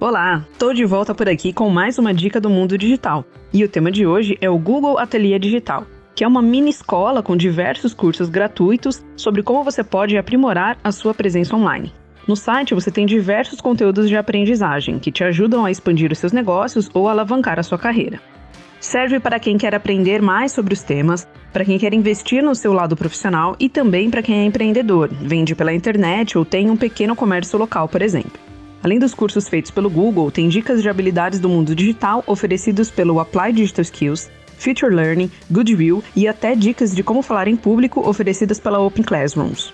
Olá, tô de volta por aqui com mais uma dica do mundo digital. E o tema de hoje é o Google Ateliê Digital, que é uma mini escola com diversos cursos gratuitos sobre como você pode aprimorar a sua presença online. No site você tem diversos conteúdos de aprendizagem que te ajudam a expandir os seus negócios ou alavancar a sua carreira. Serve para quem quer aprender mais sobre os temas, para quem quer investir no seu lado profissional e também para quem é empreendedor, vende pela internet ou tem um pequeno comércio local, por exemplo. Além dos cursos feitos pelo Google, tem dicas de habilidades do mundo digital oferecidos pelo Apply Digital Skills, Future Learning, Goodwill e até dicas de como falar em público oferecidas pela Open Classrooms.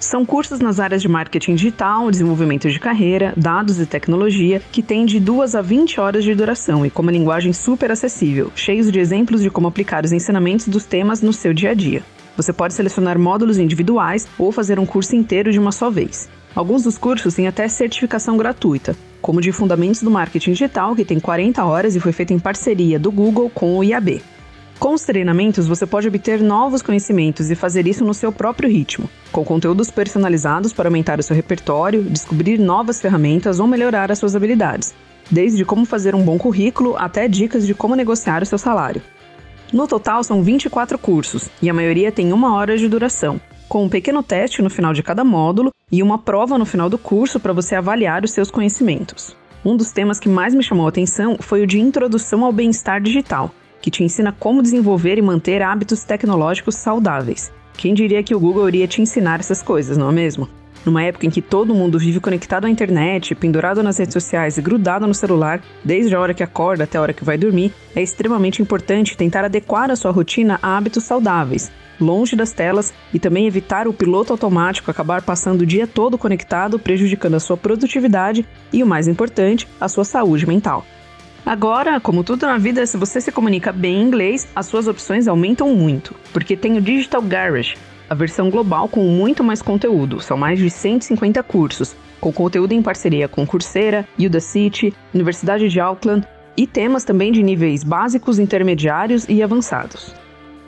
São cursos nas áreas de marketing digital, desenvolvimento de carreira, dados e tecnologia, que têm de 2 a 20 horas de duração e com uma linguagem super acessível, cheios de exemplos de como aplicar os ensinamentos dos temas no seu dia a dia. Você pode selecionar módulos individuais ou fazer um curso inteiro de uma só vez. Alguns dos cursos têm até certificação gratuita, como de Fundamentos do Marketing Digital, que tem 40 horas e foi feito em parceria do Google com o IAB. Com os treinamentos, você pode obter novos conhecimentos e fazer isso no seu próprio ritmo, com conteúdos personalizados para aumentar o seu repertório, descobrir novas ferramentas ou melhorar as suas habilidades, desde como fazer um bom currículo até dicas de como negociar o seu salário. No total, são 24 cursos, e a maioria tem uma hora de duração, com um pequeno teste no final de cada módulo e uma prova no final do curso para você avaliar os seus conhecimentos. Um dos temas que mais me chamou a atenção foi o de Introdução ao Bem-Estar Digital, que te ensina como desenvolver e manter hábitos tecnológicos saudáveis. Quem diria que o Google iria te ensinar essas coisas, não é mesmo? Numa época em que todo mundo vive conectado à internet, pendurado nas redes sociais e grudado no celular, desde a hora que acorda até a hora que vai dormir, é extremamente importante tentar adequar a sua rotina a hábitos saudáveis, longe das telas e também evitar o piloto automático acabar passando o dia todo conectado, prejudicando a sua produtividade e, o mais importante, a sua saúde mental. Agora, como tudo na vida, se você se comunica bem em inglês, as suas opções aumentam muito, porque tem o Digital Garage, a versão global com muito mais conteúdo, são mais de 150 cursos, com conteúdo em parceria com Coursera, Udacity, Universidade de Auckland e temas também de níveis básicos, intermediários e avançados.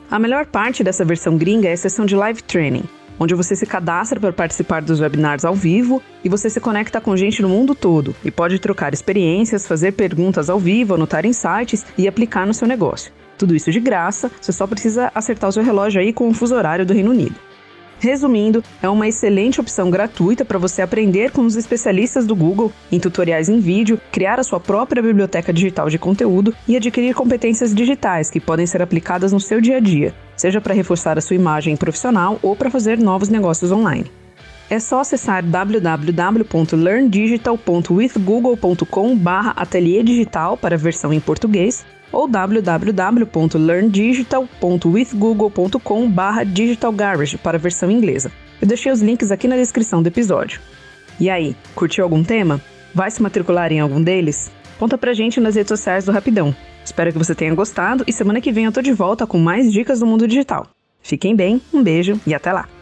A melhor parte dessa versão gringa é a sessão de live training, onde você se cadastra para participar dos webinars ao vivo e você se conecta com gente no mundo todo e pode trocar experiências, fazer perguntas ao vivo, anotar insights e aplicar no seu negócio. Tudo isso de graça, você só precisa acertar o seu relógio aí com o fuso horário do Reino Unido. Resumindo, é uma excelente opção gratuita para você aprender com os especialistas do Google em tutoriais em vídeo, criar a sua própria biblioteca digital de conteúdo e adquirir competências digitais que podem ser aplicadas no seu dia a dia, seja para reforçar a sua imagem profissional ou para fazer novos negócios online. É só acessar www.learndigital.withgoogle.com/ateliê digital para a versão em português ou www.learndigital.withgoogle.com digitalgarage para a versão inglesa. Eu deixei os links aqui na descrição do episódio. E aí, curtiu algum tema? Vai se matricular em algum deles? Conta pra gente nas redes sociais do Rapidão. Espero que você tenha gostado e semana que vem eu tô de volta com mais dicas do mundo digital. Fiquem bem, um beijo e até lá!